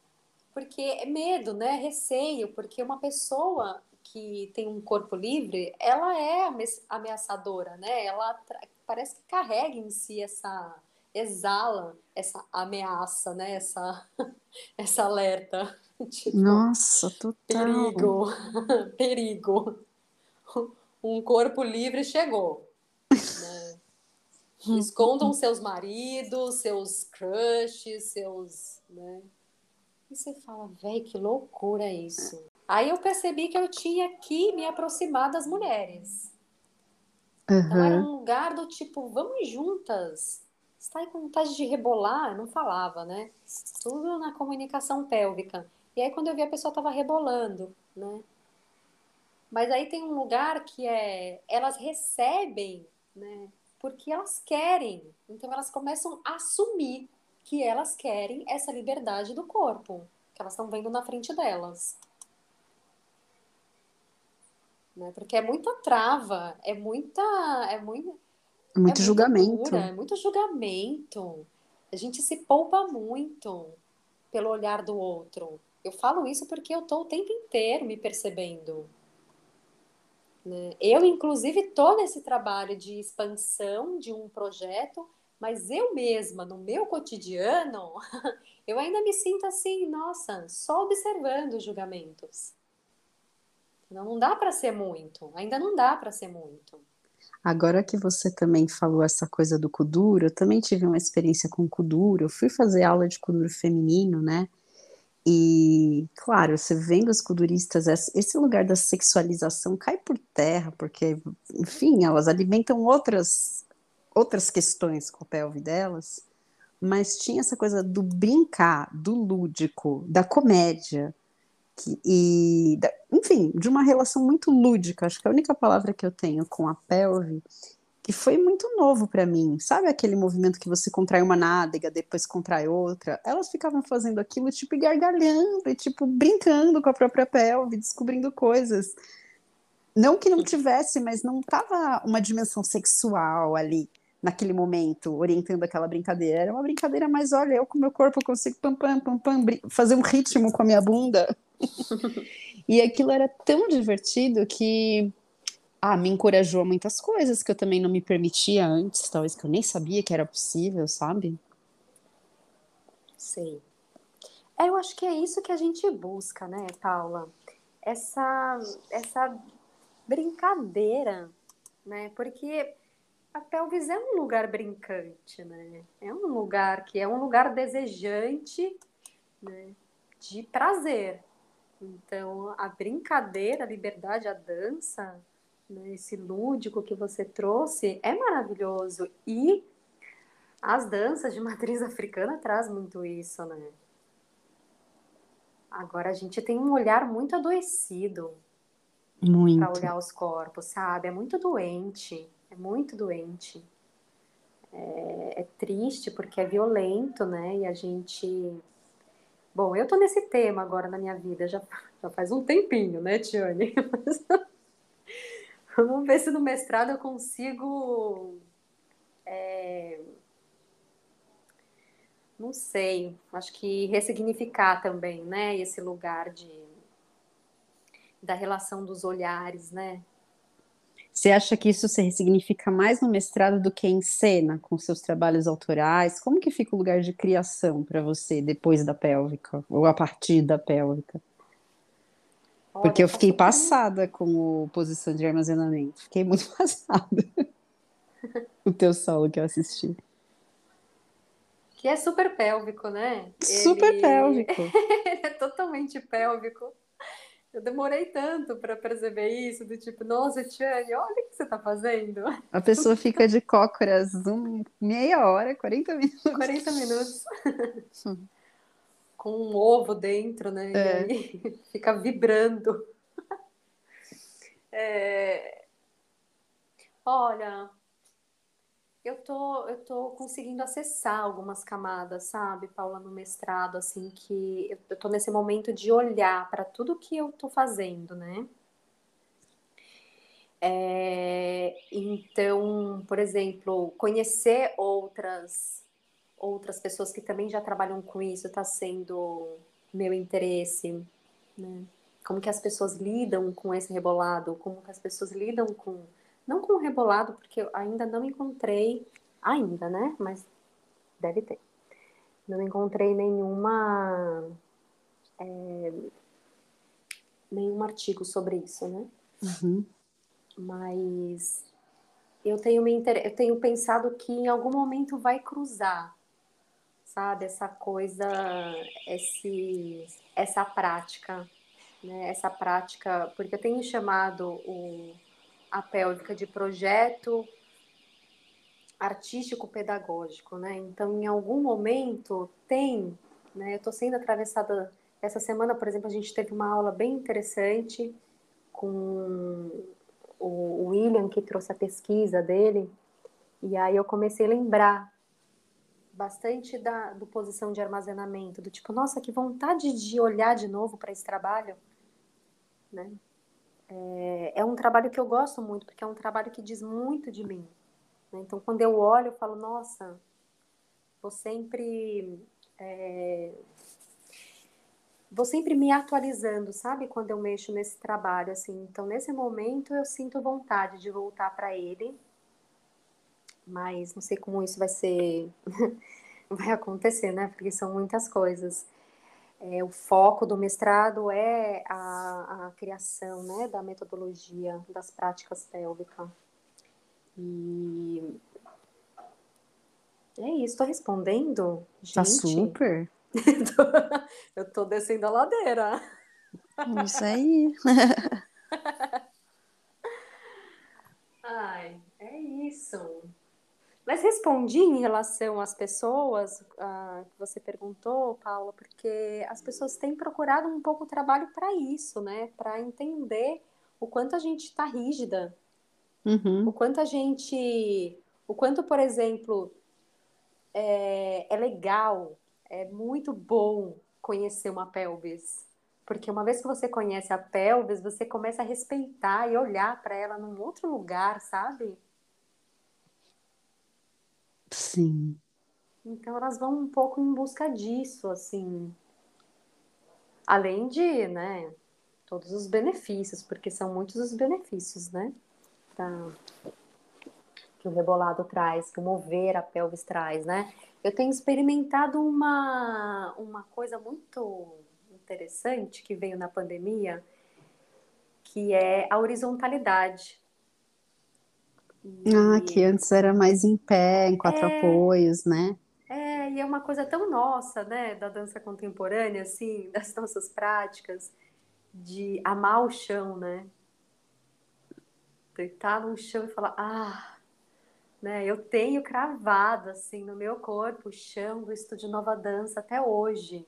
Porque é medo, né? Receio, porque uma pessoa que tem um corpo livre, ela é ameaçadora, né? Ela parece que carrega em si essa exala essa ameaça, né? Essa [LAUGHS] essa alerta. [LAUGHS] Tipo, Nossa, total. Perigo. [LAUGHS] perigo. Um corpo livre chegou. Né? Escondam seus maridos, seus crushes, seus, né? E você fala, velho, que loucura isso. Aí eu percebi que eu tinha que me aproximar das mulheres. Uhum. Então era um lugar do tipo, vamos juntas. Você tá com vontade de rebolar? Eu não falava, né? Tudo na comunicação pélvica. E aí quando eu vi a pessoa tava rebolando, né? Mas aí tem um lugar que é elas recebem, né? Porque elas querem. Então elas começam a assumir que elas querem essa liberdade do corpo, que elas estão vendo na frente delas. Né? Porque é muita trava, é muita. É muito, é muito é julgamento. É muito julgamento. A gente se poupa muito pelo olhar do outro. Eu falo isso porque eu estou o tempo inteiro me percebendo. Né? Eu, inclusive, estou nesse trabalho de expansão de um projeto, mas eu mesma, no meu cotidiano, [LAUGHS] eu ainda me sinto assim, nossa, só observando os julgamentos. Não, não dá para ser muito, ainda não dá para ser muito. Agora que você também falou essa coisa do kuduro, eu também tive uma experiência com kuduro. Eu fui fazer aula de kuduro feminino, né? E, claro, você vendo as kuduristas, esse lugar da sexualização cai por terra, porque, enfim, elas alimentam outras, outras questões com a pelve delas, mas tinha essa coisa do brincar, do lúdico, da comédia, que, e, da, enfim, de uma relação muito lúdica. Acho que a única palavra que eu tenho com a pelve que foi muito novo para mim. Sabe aquele movimento que você contrai uma nádega, depois contrai outra? Elas ficavam fazendo aquilo, tipo, gargalhando, e, tipo, brincando com a própria pelve, descobrindo coisas. Não que não tivesse, mas não tava uma dimensão sexual ali, naquele momento, orientando aquela brincadeira. Era uma brincadeira mais, olha, eu com meu corpo consigo pam, pam, pam, pam, fazer um ritmo com a minha bunda. [LAUGHS] e aquilo era tão divertido que ah, me encorajou a muitas coisas que eu também não me permitia antes, talvez que eu nem sabia que era possível, sabe? Sei. É, eu acho que é isso que a gente busca, né, Paula? Essa, essa brincadeira, né? Porque a pelvis é um lugar brincante, né? É um lugar que é um lugar desejante, né? De prazer. Então, a brincadeira, a liberdade, a dança, né, esse lúdico que você trouxe é maravilhoso. E as danças de matriz africana traz muito isso, né? Agora a gente tem um olhar muito adoecido para olhar os corpos, sabe? É muito doente, muito doente. É, é, triste porque é violento, né? E a gente. Bom, eu tô nesse tema agora na minha vida já, já faz um tempinho, né, Tiane? [LAUGHS] Vamos ver se no mestrado eu consigo. É, não sei, acho que ressignificar também, né? Esse lugar de da relação dos olhares, né? Você acha que isso se ressignifica mais no mestrado do que em cena, com seus trabalhos autorais? Como que fica o lugar de criação para você depois da pélvica, ou a partir da pélvica? Porque eu fiquei passada com o posição de armazenamento. Fiquei muito [LAUGHS] passada. o teu solo que eu assisti. Que é super pélvico, né? Super Ele... [LAUGHS] pélvico. é totalmente pélvico. Eu demorei tanto para perceber isso, do tipo, nossa, Tiane, olha o que você está fazendo. A pessoa fica de cócoras um, meia hora, 40 minutos. 40 minutos. com um ovo dentro, né? É. E aí [LAUGHS] fica vibrando. É... Olha, eu tô, eu tô conseguindo acessar algumas camadas, sabe, Paula, no mestrado, assim, que eu, tô nesse momento de olhar para tudo que eu tô fazendo, né? É, então, por exemplo, conhecer outras outras pessoas que também já trabalham com isso está sendo meu interesse, né? Como que as pessoas lidam com esse rebolado, como que as pessoas lidam com não com rebolado, porque eu ainda não encontrei, ainda, né? Mas deve ter. Não encontrei nenhuma. É, nenhum artigo sobre isso, né? Uhum. Mas eu tenho, me inter... eu tenho pensado que em algum momento vai cruzar, sabe? Essa coisa, esse, essa prática, né? Essa prática, porque eu tenho chamado o, a pélvica de projeto artístico-pedagógico, né? Então, em algum momento tem, né? Eu estou sendo atravessada essa semana, por exemplo, a gente teve uma aula bem interessante com o William que trouxe a pesquisa dele, e aí eu comecei a lembrar bastante da do posição de armazenamento, do tipo, nossa, que vontade de olhar de novo para esse trabalho, né? É, é, um trabalho que eu gosto muito, porque é um trabalho que diz muito de mim. Né? Então, quando eu olho, eu falo, nossa, vou sempre é, vou sempre me atualizando, sabe? Quando eu mexo nesse trabalho, assim. Então, nesse momento, eu sinto vontade de voltar para ele, mas não sei como isso vai ser, [LAUGHS] vai acontecer, né? Porque são muitas coisas. É, o foco do mestrado é a, a criação, né, da metodologia das práticas pélvicas. E é isso, estou respondendo? Tá gente? Tá super. [LAUGHS] eu tô descendo a ladeira. Isso aí. [LAUGHS] Ai, é isso. Mas respondi em relação às pessoas uh, que você perguntou, Paula, porque as pessoas têm procurado um pouco o trabalho para isso, né? Para entender o quanto a gente está rígida, uhum. o quanto a gente, o quanto, por exemplo, é, é legal é muito bom conhecer uma pelvis. Porque uma vez que você conhece a pelvis, você começa a respeitar e olhar para ela num outro lugar, sabe? Sim. Então elas vão um pouco em busca disso, assim. Além de, né, todos os benefícios, porque são muitos os benefícios, né? Da... Que o rebolado traz, que o mover a pelvis traz, né? eu tenho experimentado uma, uma coisa muito interessante que veio na pandemia, que é a horizontalidade. E... Ah, que antes era mais em pé, em quatro é, apoios, né? É, e é uma coisa tão nossa, né, da dança contemporânea, assim, [LAUGHS] das nossas práticas, de amar o chão, né? Deitar no chão e falar, ah, né? Eu tenho cravado assim no meu corpo o chão do estúdio Nova Dança até hoje.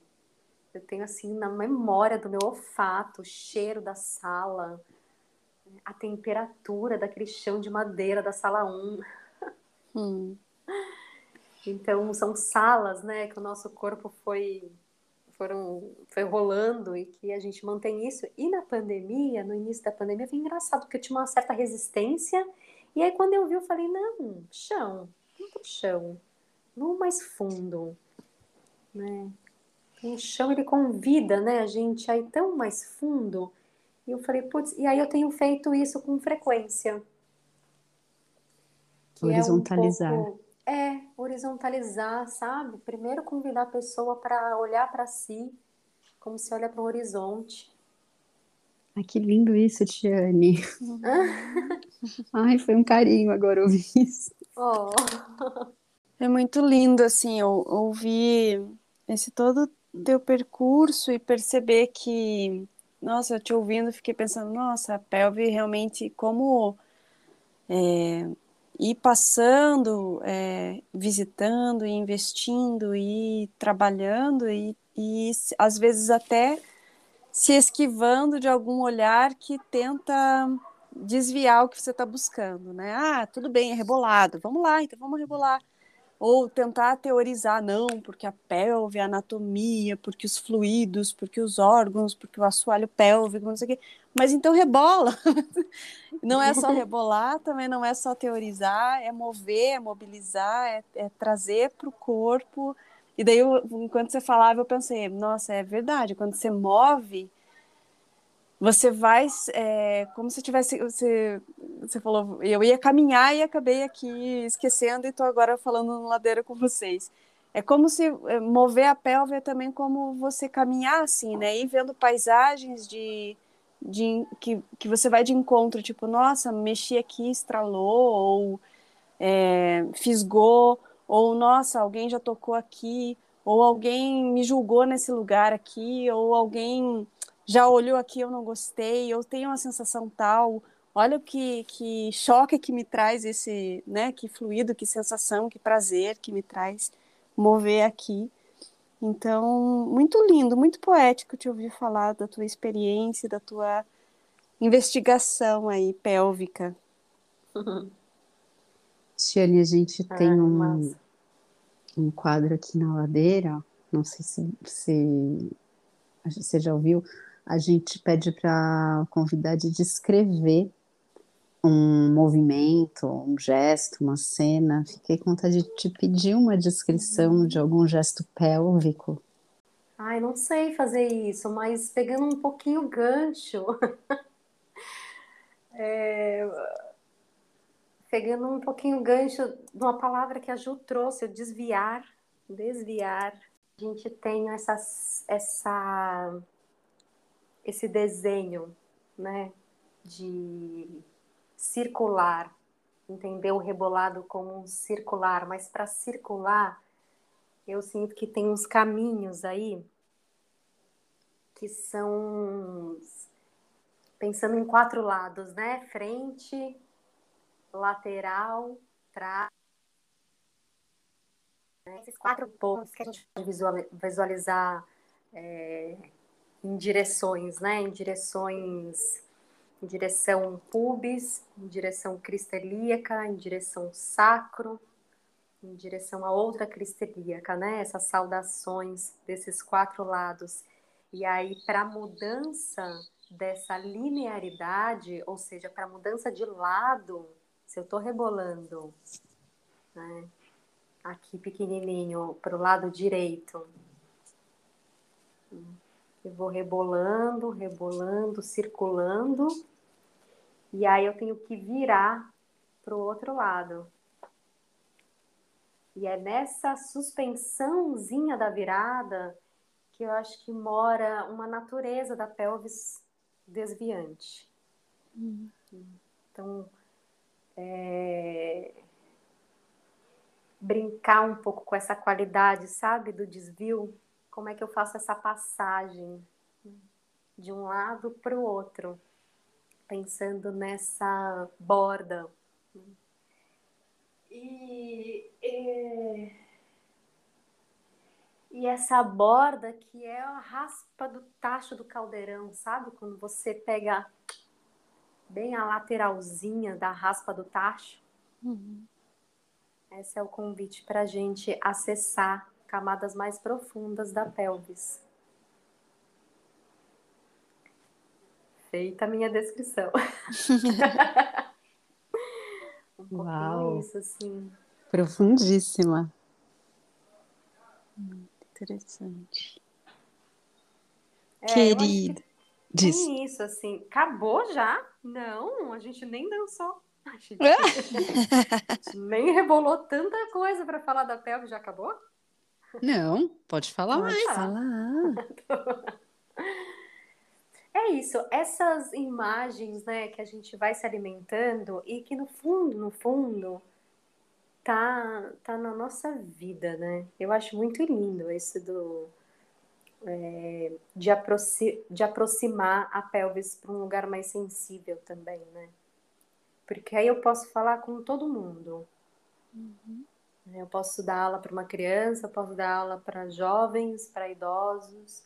Eu tenho assim na memória do meu olfato, o cheiro da sala, a temperatura daquele chão de madeira da sala 1. Hum. Então são salas, né, que o nosso corpo foi foram foi rolando e que a gente mantém isso. E na pandemia, no início da pandemia, foi engraçado porque eu tinha uma certa resistência e aí quando eu vi, eu falei, não, chão, não pro chão, no mais fundo, né? O chão, ele convida, né, a gente a ir tão mais fundo. E eu falei, putz, e aí eu tenho feito isso com frequência. horizontalizar. É, um pouco, é, horizontalizar, sabe? Primeiro convidar a pessoa para olhar para si, como se olha para um horizonte. Ai, que lindo isso, Tiane. Ai, foi um carinho agora ouvir isso. Oh. É muito lindo, assim, eu ouvir esse todo teu percurso e perceber que, nossa, eu te ouvindo, fiquei pensando, nossa, a pelve realmente, como é, ir passando, é, visitando investindo e trabalhando e, e às vezes até se esquivando de algum olhar que tenta desviar o que você está buscando, né? Ah, tudo bem, é rebolado, vamos lá, então vamos rebolar. Ou tentar teorizar, não, porque a pelve, a anatomia, porque os fluidos, porque os órgãos, porque o assoalho pélvico, não sei o quê. Mas então rebola. [LAUGHS] não é só rebolar, também não é só teorizar, é mover, é mobilizar, é, é trazer para o corpo e daí, eu, enquanto você falava, eu pensei, nossa, é verdade, quando você move, você vai, é, como se tivesse, você, você falou, eu ia caminhar e acabei aqui esquecendo e estou agora falando no ladeira com vocês. É como se é, mover a pelve é também como você caminhar assim, né? Ir vendo paisagens de, de que, que você vai de encontro, tipo, nossa, mexi aqui, estralou, ou é, fisgou, ou nossa, alguém já tocou aqui, ou alguém me julgou nesse lugar aqui, ou alguém já olhou aqui, eu não gostei, eu tenho uma sensação tal. Olha o que, que choque que me traz esse, né? Que fluido, que sensação, que prazer que me traz mover aqui. Então, muito lindo, muito poético te ouvir falar da tua experiência, da tua investigação aí pélvica. [LAUGHS] Tiane, a gente ah, tem um, um quadro aqui na ladeira, não sei se, se você já ouviu, a gente pede para a convidada descrever um movimento, um gesto, uma cena. Fiquei com vontade de te pedir uma descrição de algum gesto pélvico. Ai, não sei fazer isso, mas pegando um pouquinho gancho. [LAUGHS] é... Pegando um pouquinho gancho de uma palavra que a Ju trouxe, o desviar, desviar. A gente tem essa, essa, esse desenho, né, de circular, entender o rebolado como um circular, mas para circular, eu sinto que tem uns caminhos aí que são pensando em quatro lados, né? Frente, lateral, trás. Esses quatro pontos que a gente pode visualizar é, em direções, né? Em direções em direção pubis, em direção cristelíaca, em direção sacro, em direção a outra cristelíaca, né? Essas saudações desses quatro lados. E aí, para mudança dessa linearidade, ou seja, para mudança de lado, se eu estou rebolando, né? Aqui pequenininho, para o lado direito, eu vou rebolando, rebolando, circulando. E aí eu tenho que virar para o outro lado. E é nessa suspensãozinha da virada que eu acho que mora uma natureza da pelvis desviante. Uhum. Então, é... brincar um pouco com essa qualidade, sabe, do desvio como é que eu faço essa passagem de um lado para o outro, pensando nessa borda. E, e, e, essa borda que é a raspa do tacho do caldeirão, sabe? Quando você pega bem a lateralzinha da raspa do tacho. Uhum. Esse é o convite para a gente acessar camadas mais profundas da pelvis. Feita a minha descrição. [LAUGHS] um Uau. isso, assim. Profundíssima. Muito interessante. É, Querido. Diz. isso, assim. Acabou já? Não, a gente nem dançou. A gente, a [LAUGHS] gente [LAUGHS] nem rebolou tanta coisa para falar da pelve, já acabou? Não, pode falar pode mais. Falar. [LAUGHS] É isso, essas imagens, né, que a gente vai se alimentando e que no fundo, no fundo, tá, tá na nossa vida, né? Eu acho muito lindo esse do é, de, aproxi de aproximar a pelvis para um lugar mais sensível também, né? Porque aí eu posso falar com todo mundo. Uhum. Eu posso dar aula para uma criança, eu posso dar aula para jovens, para idosos.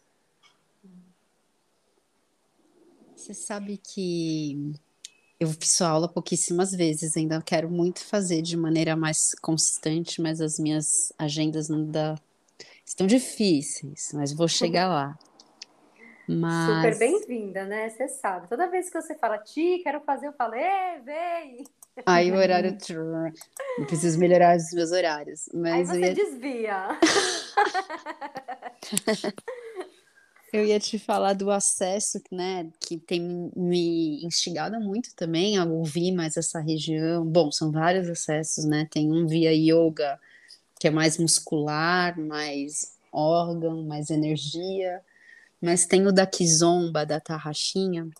Você sabe que eu fiz sua aula pouquíssimas vezes, ainda quero muito fazer de maneira mais consistente, mas as minhas agendas não dá, estão difíceis, mas vou chegar lá. Mas... Super bem-vinda, né? Você sabe. Toda vez que você fala, Ti, quero fazer, eu falo, vem! Aí o horário. Eu preciso melhorar os meus horários. Mas Aí você ia... desvia. [LAUGHS] Eu ia te falar do acesso, né, que tem me instigado muito também a ouvir mais essa região. Bom, são vários acessos, né? Tem um via yoga, que é mais muscular, mais órgão, mais energia. Mas tem o da kizomba, da tarraxinha,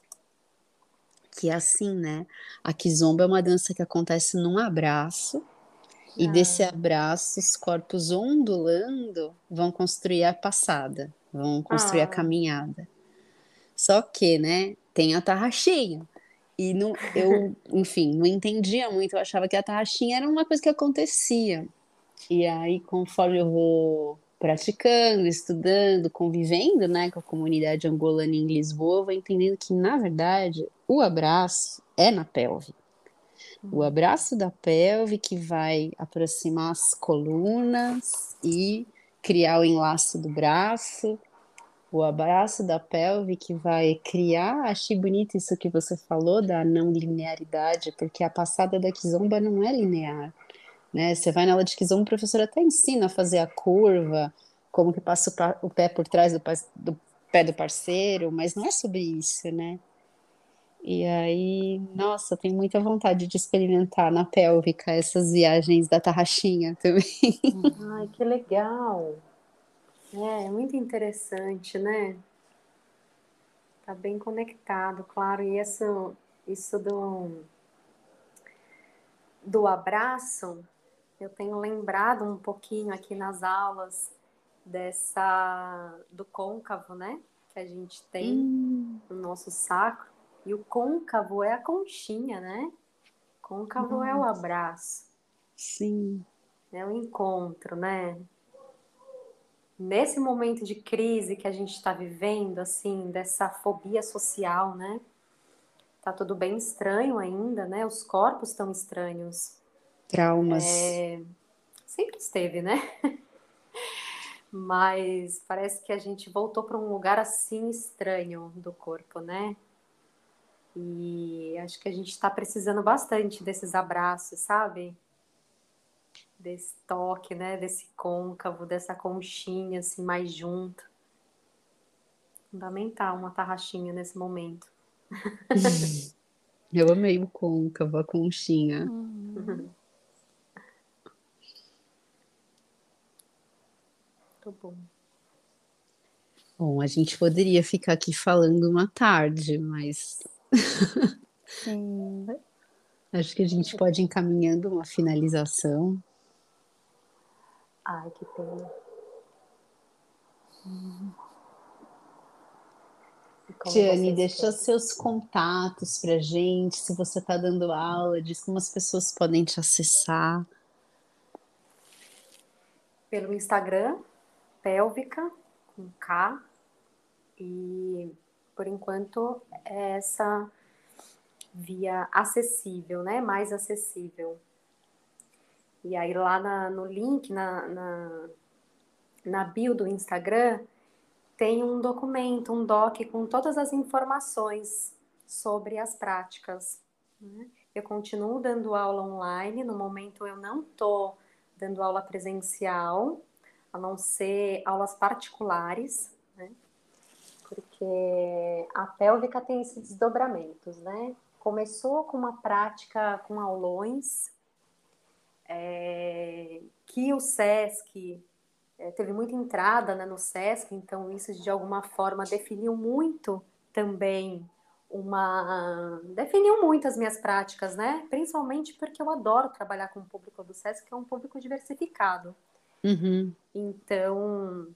que é assim, né? A kizomba é uma dança que acontece num abraço, e desse ah. abraço, os corpos ondulando vão construir a passada vão construir ah. a caminhada. Só que, né, tem a tarraxinha. E não, eu, [LAUGHS] enfim, não entendia muito, eu achava que a tarraxinha era uma coisa que acontecia. E aí, conforme eu vou praticando, estudando, convivendo, né, com a comunidade angolana em Lisboa, vou entendendo que, na verdade, o abraço é na pelve. O hum. abraço da pelve que vai aproximar as colunas e criar o enlace do braço, o abraço da pelve que vai criar. Achei bonito isso que você falou da não linearidade, porque a passada da kizomba não é linear. Né? Você vai na aula de kizomba, o professor até ensina a fazer a curva, como que passa o pé por trás do, do pé do parceiro, mas não é sobre isso, né? E aí, nossa, tenho muita vontade de experimentar na pélvica essas viagens da tarraxinha também. [LAUGHS] Ai, que legal! É, muito interessante, né? Tá bem conectado, claro. E isso, isso do, do abraço, eu tenho lembrado um pouquinho aqui nas aulas dessa do côncavo, né? Que a gente tem hum. no nosso sacro. E o côncavo é a conchinha, né? Côncavo Nossa. é o abraço. Sim. É o encontro, né? Nesse momento de crise que a gente está vivendo, assim, dessa fobia social, né? Tá tudo bem estranho ainda, né? Os corpos estão estranhos. Traumas. É... Sempre esteve, né? [LAUGHS] Mas parece que a gente voltou para um lugar assim estranho do corpo, né? E acho que a gente está precisando bastante desses abraços, sabe? Desse toque, né? Desse côncavo, dessa conchinha, assim, mais junto. Fundamental uma tarraxinha nesse momento. [LAUGHS] [LAUGHS] Eu amei o côncavo, a conchinha. Uhum. Muito bom. Bom, a gente poderia ficar aqui falando uma tarde, mas [LAUGHS] Sim. Acho que a gente pode ir encaminhando uma finalização. Ai, que pena. Tiane, deixa seus contatos pra gente, se você está dando aula, diz como as pessoas podem te acessar. Pelo Instagram, pélvica, com K, e por enquanto, é essa via acessível, né? Mais acessível. E aí lá na, no link, na, na, na bio do Instagram, tem um documento, um doc com todas as informações sobre as práticas. Né? Eu continuo dando aula online, no momento eu não estou dando aula presencial, a não ser aulas particulares, porque a pélvica tem esses desdobramentos, né? Começou com uma prática com aulões, é, que o SESC é, teve muita entrada né, no SESC, então isso de alguma forma definiu muito também uma. definiu muito as minhas práticas, né? Principalmente porque eu adoro trabalhar com o público do SESC, que é um público diversificado. Uhum. Então,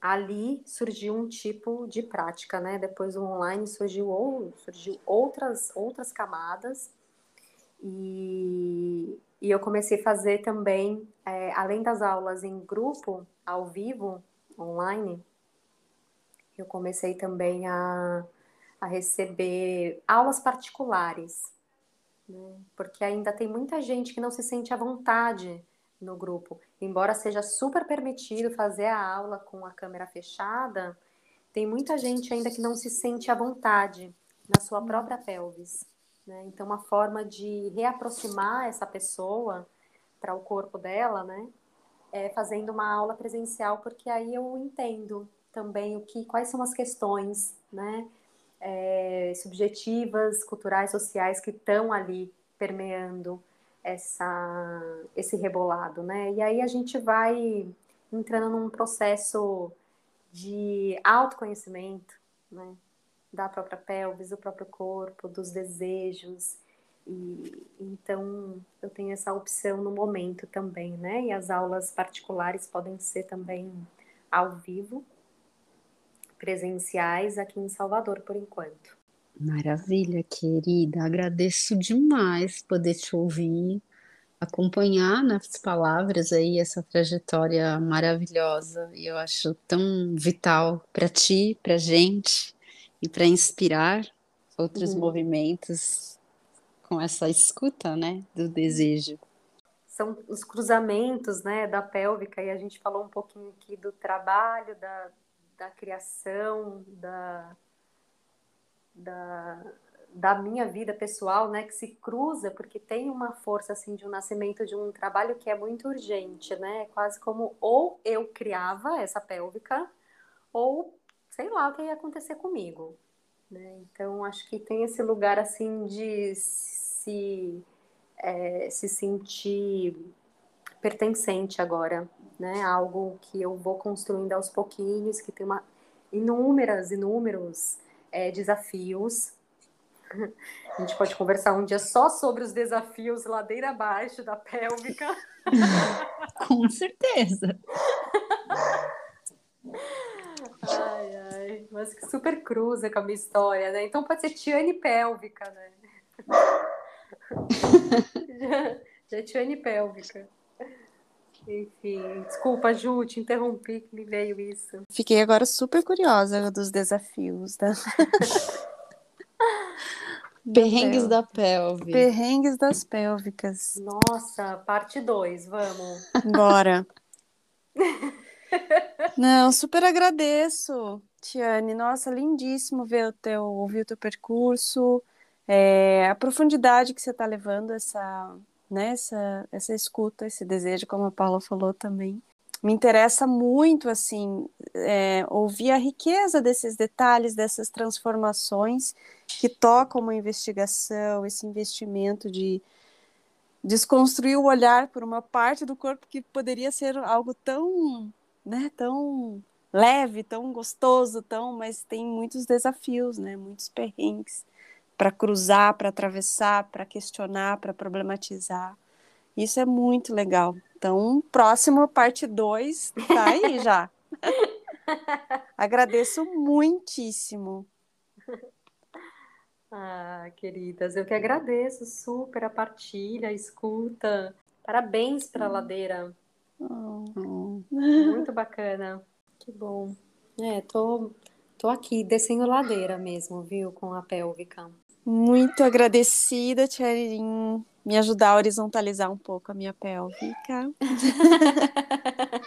ali surgiu um tipo de prática, né? Depois o online surgiu, ou, surgiu outras, outras camadas e, e eu comecei a fazer também, é, além das aulas em grupo, ao vivo, online, eu comecei também a, a receber aulas particulares, né? porque ainda tem muita gente que não se sente à vontade no grupo. Embora seja super permitido fazer a aula com a câmera fechada, tem muita gente ainda que não se sente à vontade na sua uhum. própria pelvis. Né? Então, uma forma de reaproximar essa pessoa para o corpo dela, né? É fazendo uma aula presencial, porque aí eu entendo também o que, quais são as questões, né, é, subjetivas, culturais, sociais que estão ali permeando essa, esse rebolado, né? E aí a gente vai entrando num processo de autoconhecimento, né? Da própria pelvis, do próprio corpo, dos desejos. E então eu tenho essa opção no momento também, né? E as aulas particulares podem ser também ao vivo, presenciais aqui em Salvador por enquanto. Maravilha, querida. Agradeço demais poder te ouvir, acompanhar nas palavras aí essa trajetória maravilhosa. E eu acho tão vital para ti, para gente e para inspirar outros uhum. movimentos com essa escuta, né, do desejo. São os cruzamentos, né, da pélvica e a gente falou um pouquinho aqui do trabalho, da, da criação, da, da, da minha vida pessoal, né, que se cruza, porque tem uma força, assim, de um nascimento de um trabalho que é muito urgente, né, quase como ou eu criava essa pélvica, ou sei lá o que ia acontecer comigo, né, então acho que tem esse lugar, assim, de se, é, se sentir pertencente agora, né? Algo que eu vou construindo aos pouquinhos, que tem uma inúmeras, inúmeros é, desafios. A gente pode conversar um dia só sobre os desafios ladeira abaixo da pélvica. [LAUGHS] Com certeza. Ai, ai, mas que super cruza com a minha história, né? Então pode ser Tiane pélvica, né? [LAUGHS] já, já é Tiane pélvica. Enfim, desculpa, Ju, te interrompi que me veio isso. Fiquei agora super curiosa dos desafios, tá? [LAUGHS] Perrengues da pelve. Perrengues das pélvicas. Nossa, parte 2, vamos. Bora. [LAUGHS] Não, super agradeço, Tiane. Nossa, lindíssimo ver o teu, ouvir o teu percurso, é, a profundidade que você está levando essa, né, essa, essa escuta, esse desejo, como a Paula falou também. Me interessa muito, assim, é, ouvir a riqueza desses detalhes, dessas transformações que tocam uma investigação, esse investimento de desconstruir o olhar por uma parte do corpo que poderia ser algo tão, né, tão leve, tão gostoso, tão, mas tem muitos desafios, né, muitos perrengues para cruzar, para atravessar, para questionar, para problematizar. Isso é muito legal. Então, próximo, parte 2, tá aí já. [LAUGHS] Agradeço muitíssimo. [LAUGHS] Ah, queridas, eu que agradeço super a partilha, a escuta. Parabéns para a hum. ladeira. Oh. Muito bacana. Que bom. É, tô, tô aqui descendo ladeira mesmo, viu, com a pélvica. Muito agradecida, Tcharim, me ajudar a horizontalizar um pouco a minha pélvica. [LAUGHS]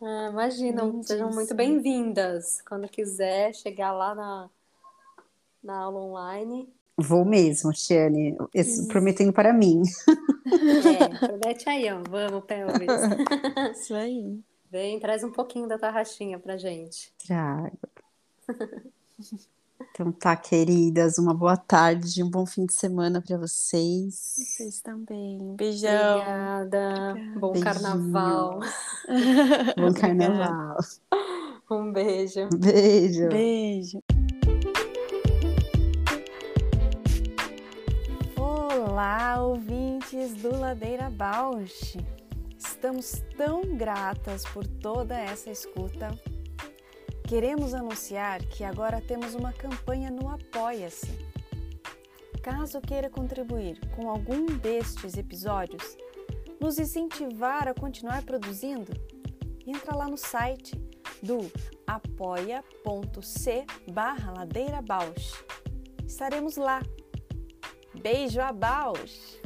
ah, imagina, sejam muito bem-vindas. Quando quiser chegar lá na, na aula online. Vou mesmo, Tiane. Prometendo para mim. É, [LAUGHS] promete aí, ó. Vamos, pelvis. [LAUGHS] Isso aí. Vem, traz um pouquinho da tarraxinha pra gente. Trago. Então tá, queridas, uma boa tarde, um bom fim de semana para vocês. Vocês também. Beijão. Obrigada. Bom Beijinhos. carnaval. [LAUGHS] bom carnaval. Um beijo. Beijo. Beijo. Olá, ouvintes do Ladeira Bausch. Estamos tão gratas por toda essa escuta Queremos anunciar que agora temos uma campanha no Apoia-se. Caso queira contribuir com algum destes episódios, nos incentivar a continuar produzindo, entra lá no site do apoia.c barra ladeira. Estaremos lá. Beijo a Bausch!